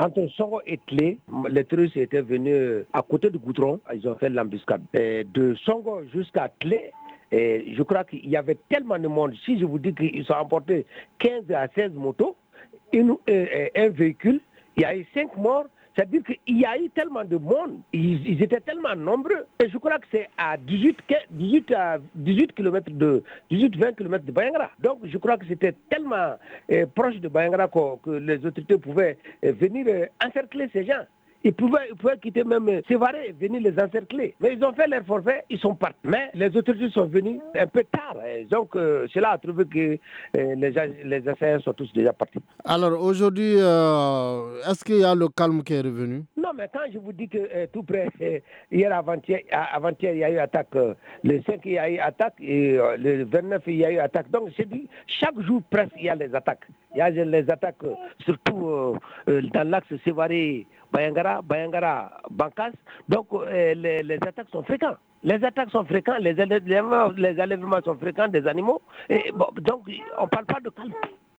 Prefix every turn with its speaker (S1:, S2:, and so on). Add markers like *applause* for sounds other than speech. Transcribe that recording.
S1: Entre Songo et Clé, les terroristes étaient venus à côté du goudron, ils ont fait l'embuscade. De Songo jusqu'à et je crois qu'il y avait tellement de monde. Si je vous dis qu'ils ont emporté 15 à 16 motos, une, un véhicule, il y a eu 5 morts. C'est-à-dire qu'il y a eu tellement de monde, ils, étaient tellement nombreux. Et je crois que c'est à 18, 18, 18 km de 18, 20 km de Bayangara. Donc je crois que c'était tellement eh, proche de Bayangara que, les autorités pouvaient eh, venir eh, encercler ces gens. Ils pouvaient, quitter même Sévaré, venir les encercler. Mais ils ont fait leur forfait, ils sont partis. Mais les autorités sont venus un peu tard. Donc, euh, cela a trouvé que euh, les, les sont tous déjà partis.
S2: Alors, aujourd'hui, euh, est-ce qu'il y a le calme qui est revenu?
S1: Mais quand je vous dis que tout près, *laughs* hier avant-hier, avant il y a eu attaque. le 5, il y a eu attaque. Et le 29, il y a eu attaque. Donc, je dis, chaque jour presque, il y a les attaques. Il y a les attaques, surtout dans l'axe Sévaré. Bayangara, Bayangara, Bankas. Donc euh, les, attaques sont fréquentes. Les attaques sont fréquentes, les, les, les sont fréquents des animaux. Et, donc on ne parle pas de calme.